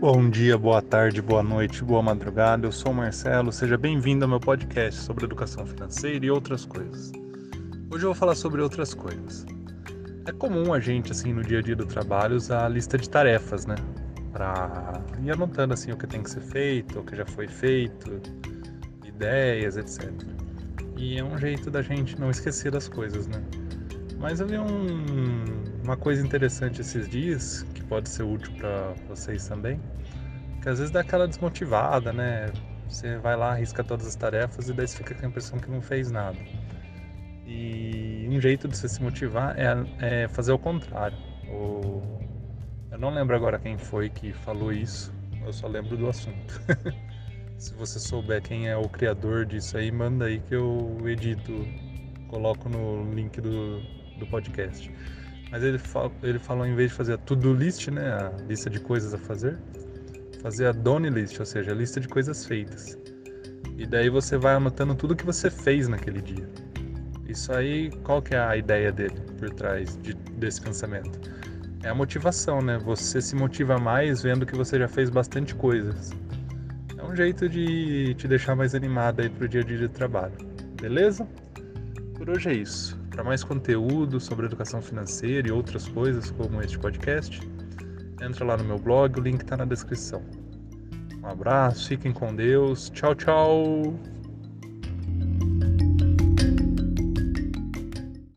Bom dia, boa tarde, boa noite, boa madrugada. Eu sou o Marcelo, seja bem-vindo ao meu podcast sobre educação financeira e outras coisas. Hoje eu vou falar sobre outras coisas. É comum a gente, assim, no dia a dia do trabalho, usar a lista de tarefas, né? Pra ir anotando, assim, o que tem que ser feito, o que já foi feito, ideias, etc. E é um jeito da gente não esquecer das coisas, né? Mas eu vi um, uma coisa interessante esses dias, que pode ser útil para vocês também, que às vezes dá aquela desmotivada, né? Você vai lá, arrisca todas as tarefas e daí você fica com a impressão que não fez nada. E um jeito de você se motivar é, é fazer o contrário. Eu não lembro agora quem foi que falou isso, eu só lembro do assunto. se você souber quem é o criador disso aí, manda aí que eu edito, coloco no link do, do podcast. Mas ele, ele falou, em vez de fazer a to-do list, né, a lista de coisas a fazer, fazer a done list, ou seja, a lista de coisas feitas. E daí você vai anotando tudo que você fez naquele dia. Isso aí, qual que é a ideia dele por trás de, desse pensamento? É a motivação, né? Você se motiva mais vendo que você já fez bastante coisas. É um jeito de te deixar mais animado aí pro dia a dia de trabalho. Beleza? Por hoje é isso. Para mais conteúdo sobre educação financeira e outras coisas como este podcast, entra lá no meu blog, o link está na descrição. Um abraço, fiquem com Deus. Tchau, tchau.